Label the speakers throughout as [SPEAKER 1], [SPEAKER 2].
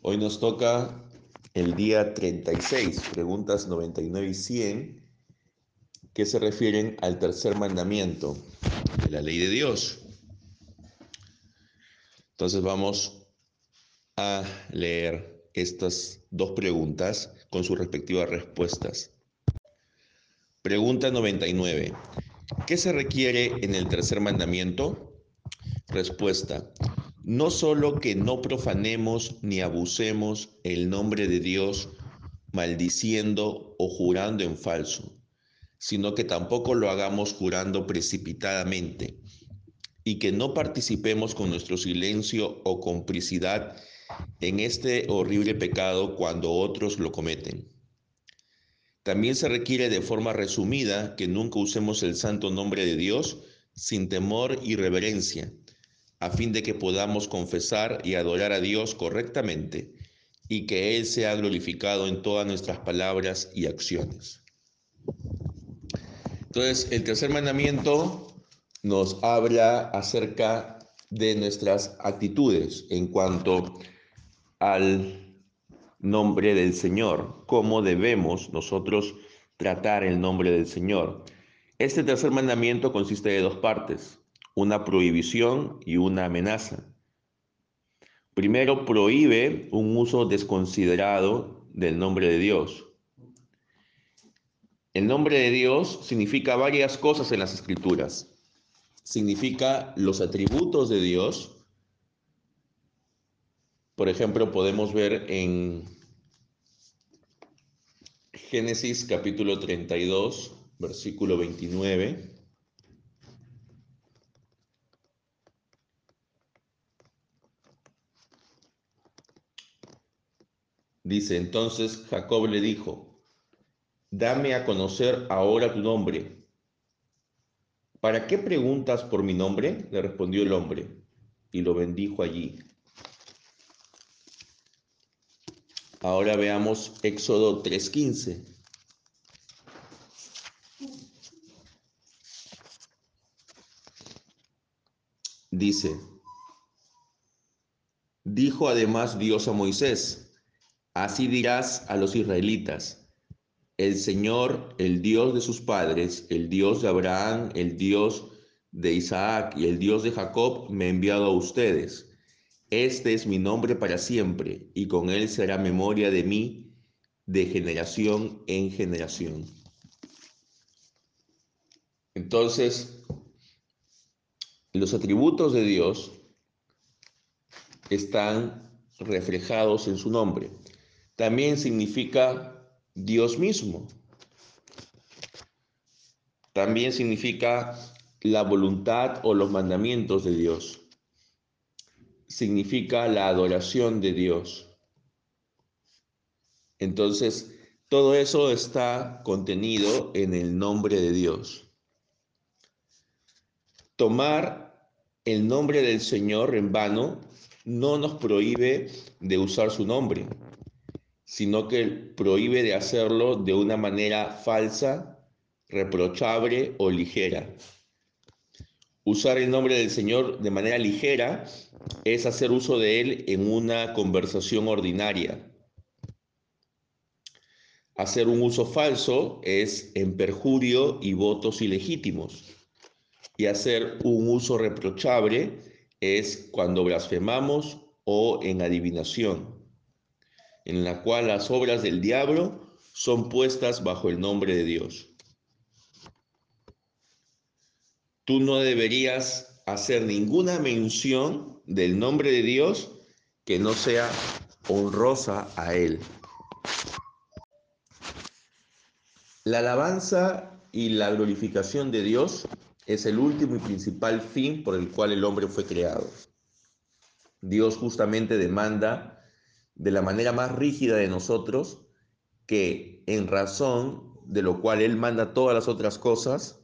[SPEAKER 1] Hoy nos toca el día 36, preguntas 99 y 100, que se refieren al tercer mandamiento de la ley de Dios. Entonces vamos a leer estas dos preguntas con sus respectivas respuestas. Pregunta 99. ¿Qué se requiere en el tercer mandamiento? Respuesta. No solo que no profanemos ni abusemos el nombre de Dios maldiciendo o jurando en falso, sino que tampoco lo hagamos jurando precipitadamente y que no participemos con nuestro silencio o complicidad en este horrible pecado cuando otros lo cometen. También se requiere de forma resumida que nunca usemos el santo nombre de Dios sin temor y reverencia a fin de que podamos confesar y adorar a Dios correctamente y que Él sea glorificado en todas nuestras palabras y acciones. Entonces, el tercer mandamiento nos habla acerca de nuestras actitudes en cuanto al nombre del Señor, cómo debemos nosotros tratar el nombre del Señor. Este tercer mandamiento consiste de dos partes una prohibición y una amenaza. Primero, prohíbe un uso desconsiderado del nombre de Dios. El nombre de Dios significa varias cosas en las escrituras. Significa los atributos de Dios. Por ejemplo, podemos ver en Génesis capítulo 32, versículo 29. Dice, entonces Jacob le dijo, dame a conocer ahora tu nombre. ¿Para qué preguntas por mi nombre? Le respondió el hombre y lo bendijo allí. Ahora veamos Éxodo 3:15. Dice, dijo además Dios a Moisés, Así dirás a los israelitas, el Señor, el Dios de sus padres, el Dios de Abraham, el Dios de Isaac y el Dios de Jacob, me ha enviado a ustedes. Este es mi nombre para siempre, y con él será memoria de mí de generación en generación. Entonces, los atributos de Dios están reflejados en su nombre también significa Dios mismo. También significa la voluntad o los mandamientos de Dios. Significa la adoración de Dios. Entonces, todo eso está contenido en el nombre de Dios. Tomar el nombre del Señor en vano no nos prohíbe de usar su nombre sino que prohíbe de hacerlo de una manera falsa, reprochable o ligera. Usar el nombre del Señor de manera ligera es hacer uso de él en una conversación ordinaria. Hacer un uso falso es en perjurio y votos ilegítimos. Y hacer un uso reprochable es cuando blasfemamos o en adivinación en la cual las obras del diablo son puestas bajo el nombre de Dios. Tú no deberías hacer ninguna mención del nombre de Dios que no sea honrosa a Él. La alabanza y la glorificación de Dios es el último y principal fin por el cual el hombre fue creado. Dios justamente demanda de la manera más rígida de nosotros, que en razón de lo cual Él manda todas las otras cosas,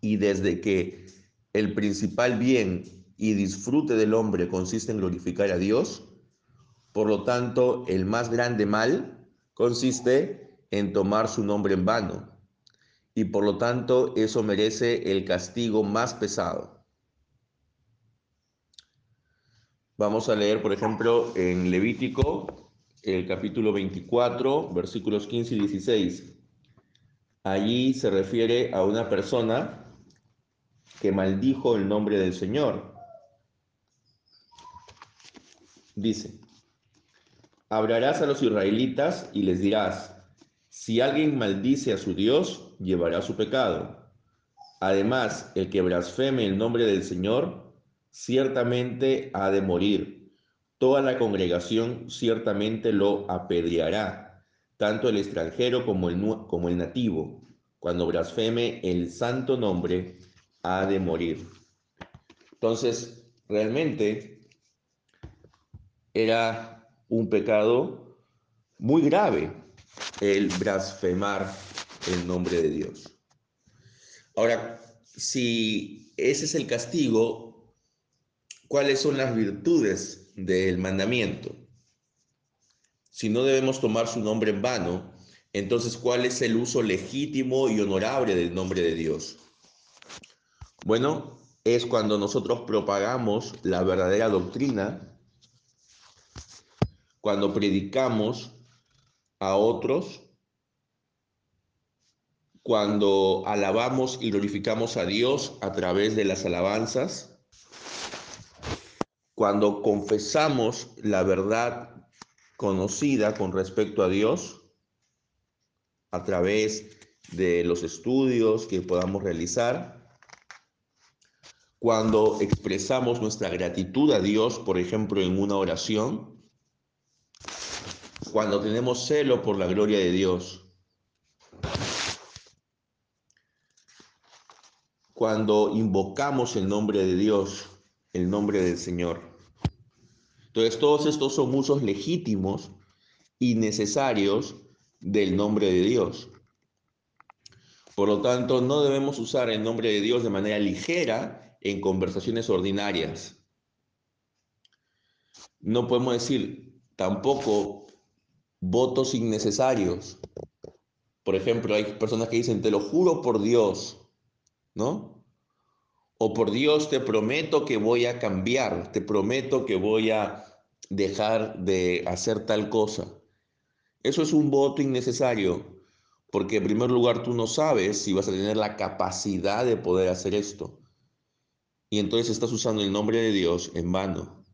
[SPEAKER 1] y desde que el principal bien y disfrute del hombre consiste en glorificar a Dios, por lo tanto, el más grande mal consiste en tomar su nombre en vano, y por lo tanto eso merece el castigo más pesado. Vamos a leer, por ejemplo, en Levítico, el capítulo 24, versículos 15 y 16. Allí se refiere a una persona que maldijo el nombre del Señor. Dice, hablarás a los israelitas y les dirás, si alguien maldice a su Dios, llevará su pecado. Además, el que blasfeme el nombre del Señor, ciertamente ha de morir. Toda la congregación ciertamente lo apedreará, tanto el extranjero como el, como el nativo. Cuando blasfeme el santo nombre, ha de morir. Entonces, realmente era un pecado muy grave el blasfemar el nombre de Dios. Ahora, si ese es el castigo, ¿cuáles son las virtudes del mandamiento? Si no debemos tomar su nombre en vano, entonces ¿cuál es el uso legítimo y honorable del nombre de Dios? Bueno, es cuando nosotros propagamos la verdadera doctrina, cuando predicamos a otros, cuando alabamos y glorificamos a Dios a través de las alabanzas, cuando confesamos la verdad conocida con respecto a Dios a través de los estudios que podamos realizar, cuando expresamos nuestra gratitud a Dios, por ejemplo, en una oración, cuando tenemos celo por la gloria de Dios, cuando invocamos el nombre de Dios, el nombre del Señor. Entonces, todos estos son usos legítimos y necesarios del nombre de Dios. Por lo tanto, no debemos usar el nombre de Dios de manera ligera en conversaciones ordinarias. No podemos decir tampoco votos innecesarios. Por ejemplo, hay personas que dicen, te lo juro por Dios, ¿no? O por Dios te prometo que voy a cambiar, te prometo que voy a dejar de hacer tal cosa. Eso es un voto innecesario, porque en primer lugar tú no sabes si vas a tener la capacidad de poder hacer esto y entonces estás usando el nombre de Dios en vano.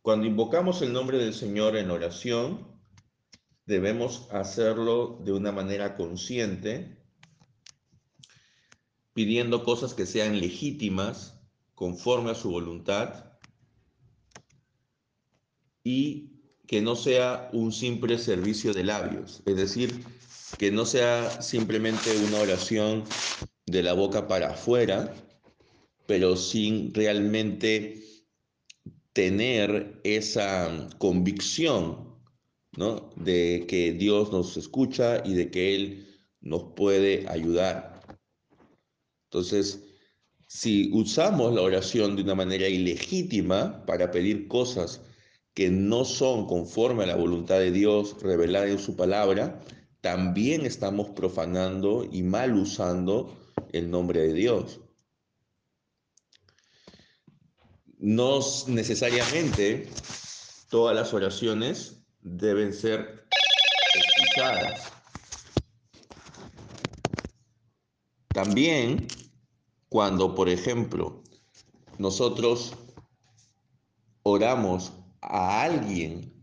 [SPEAKER 1] Cuando invocamos el nombre del Señor en oración, debemos hacerlo de una manera consciente, pidiendo cosas que sean legítimas, conforme a su voluntad, y que no sea un simple servicio de labios, es decir, que no sea simplemente una oración de la boca para afuera, pero sin realmente tener esa convicción ¿no? de que Dios nos escucha y de que Él nos puede ayudar. Entonces, si usamos la oración de una manera ilegítima para pedir cosas que no son conforme a la voluntad de Dios revelada en su palabra, también estamos profanando y mal usando el nombre de Dios. No necesariamente todas las oraciones deben ser escuchadas. También cuando, por ejemplo, nosotros oramos a alguien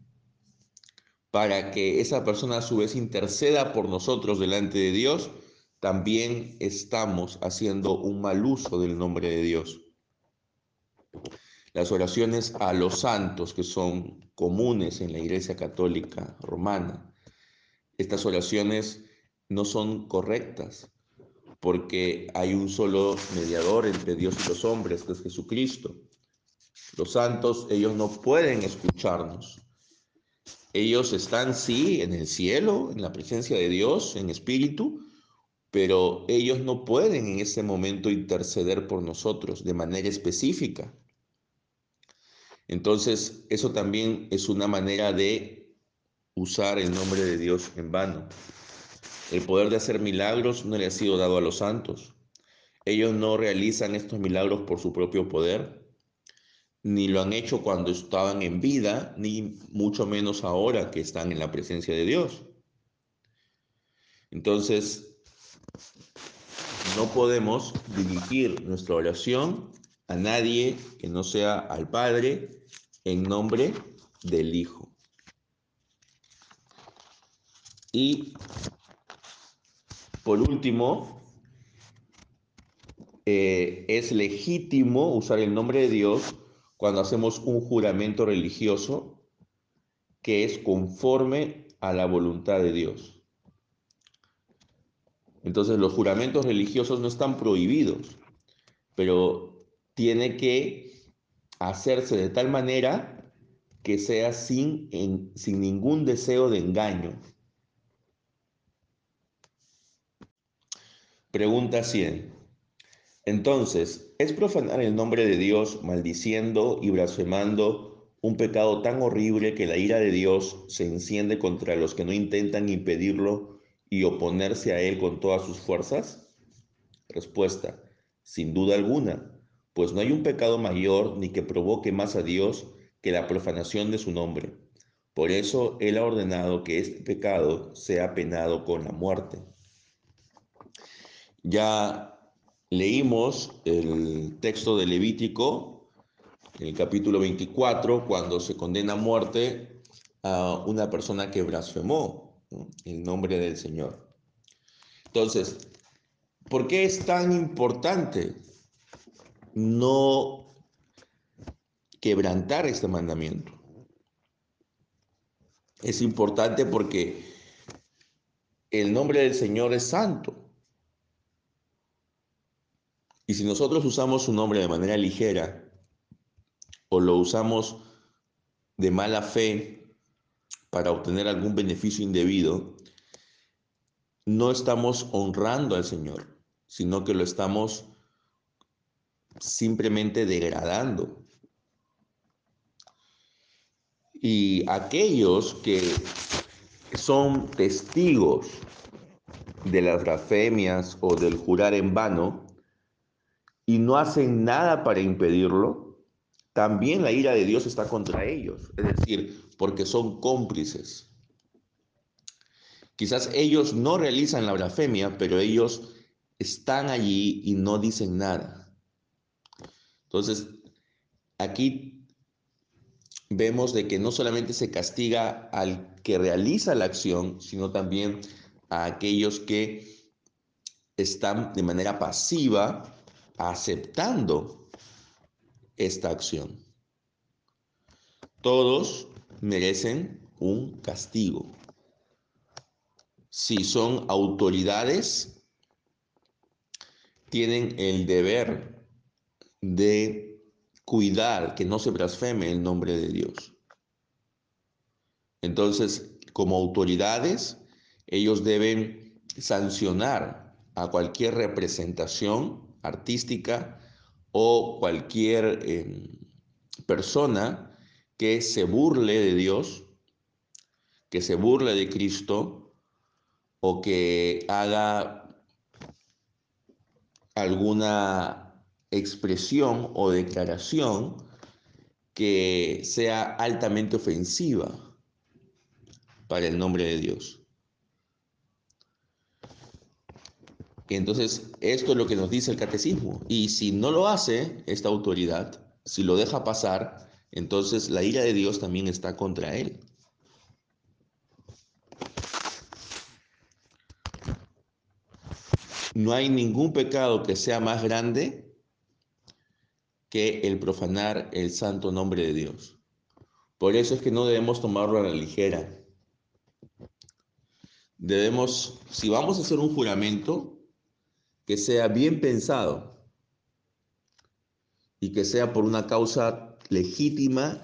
[SPEAKER 1] para que esa persona a su vez interceda por nosotros delante de Dios, también estamos haciendo un mal uso del nombre de Dios. Las oraciones a los santos que son comunes en la Iglesia Católica Romana, estas oraciones no son correctas porque hay un solo mediador entre Dios y los hombres, que es Jesucristo. Los santos, ellos no pueden escucharnos. Ellos están, sí, en el cielo, en la presencia de Dios, en espíritu, pero ellos no pueden en ese momento interceder por nosotros de manera específica. Entonces, eso también es una manera de usar el nombre de Dios en vano. El poder de hacer milagros no le ha sido dado a los santos. Ellos no realizan estos milagros por su propio poder. ni lo han hecho cuando estaban en vida, ni mucho menos ahora que están en la presencia de Dios. Entonces, no podemos dirigir nuestra oración a nadie que no sea al Padre en nombre del Hijo. Y por último, eh, es legítimo usar el nombre de Dios cuando hacemos un juramento religioso que es conforme a la voluntad de Dios. Entonces los juramentos religiosos no están prohibidos, pero tiene que hacerse de tal manera que sea sin, sin ningún deseo de engaño. Pregunta 100. Entonces, ¿es profanar el nombre de Dios maldiciendo y blasfemando un pecado tan horrible que la ira de Dios se enciende contra los que no intentan impedirlo y oponerse a él con todas sus fuerzas? Respuesta, sin duda alguna, pues no hay un pecado mayor ni que provoque más a Dios que la profanación de su nombre. Por eso Él ha ordenado que este pecado sea penado con la muerte. Ya Leímos el texto de Levítico, en el capítulo 24, cuando se condena a muerte a una persona que blasfemó el nombre del Señor. Entonces, ¿por qué es tan importante no quebrantar este mandamiento? Es importante porque el nombre del Señor es santo. Y si nosotros usamos su nombre de manera ligera o lo usamos de mala fe para obtener algún beneficio indebido, no estamos honrando al Señor, sino que lo estamos simplemente degradando. Y aquellos que son testigos de las blasfemias o del jurar en vano, y no hacen nada para impedirlo, también la ira de Dios está contra ellos, es decir, porque son cómplices. Quizás ellos no realizan la blasfemia, pero ellos están allí y no dicen nada. Entonces, aquí vemos de que no solamente se castiga al que realiza la acción, sino también a aquellos que están de manera pasiva aceptando esta acción. Todos merecen un castigo. Si son autoridades, tienen el deber de cuidar que no se blasfeme el nombre de Dios. Entonces, como autoridades, ellos deben sancionar a cualquier representación artística o cualquier em, persona que se burle de Dios, que se burle de Cristo o que haga alguna expresión o declaración que sea altamente ofensiva para el nombre de Dios. Entonces, esto es lo que nos dice el catecismo. Y si no lo hace esta autoridad, si lo deja pasar, entonces la ira de Dios también está contra él. No hay ningún pecado que sea más grande que el profanar el santo nombre de Dios. Por eso es que no debemos tomarlo a la ligera. Debemos, si vamos a hacer un juramento, que sea bien pensado y que sea por una causa legítima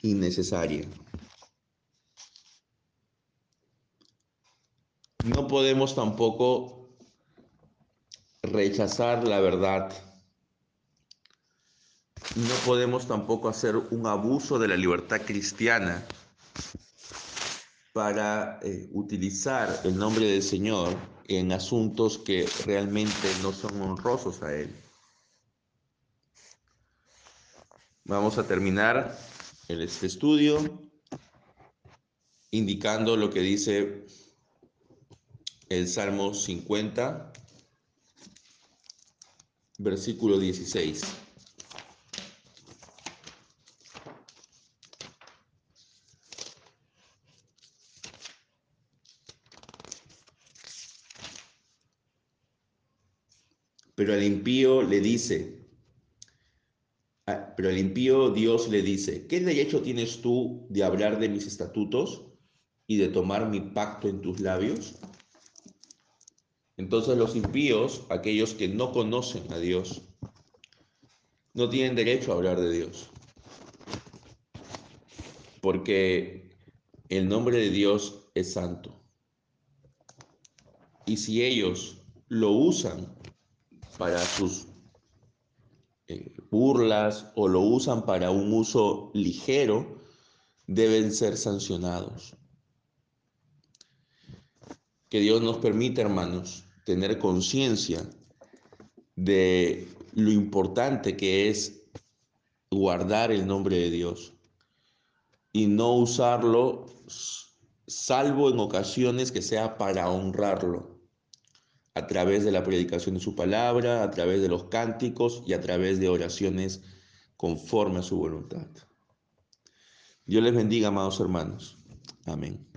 [SPEAKER 1] y necesaria. No podemos tampoco rechazar la verdad. No podemos tampoco hacer un abuso de la libertad cristiana para eh, utilizar el nombre del Señor en asuntos que realmente no son honrosos a Él. Vamos a terminar este estudio indicando lo que dice el Salmo 50, versículo 16. Pero al impío le dice, pero al impío Dios le dice, ¿qué derecho tienes tú de hablar de mis estatutos y de tomar mi pacto en tus labios? Entonces los impíos, aquellos que no conocen a Dios, no tienen derecho a hablar de Dios. Porque el nombre de Dios es santo. Y si ellos lo usan para sus eh, burlas o lo usan para un uso ligero, deben ser sancionados. Que Dios nos permita, hermanos, tener conciencia de lo importante que es guardar el nombre de Dios y no usarlo salvo en ocasiones que sea para honrarlo a través de la predicación de su palabra, a través de los cánticos y a través de oraciones conforme a su voluntad. Dios les bendiga, amados hermanos. Amén.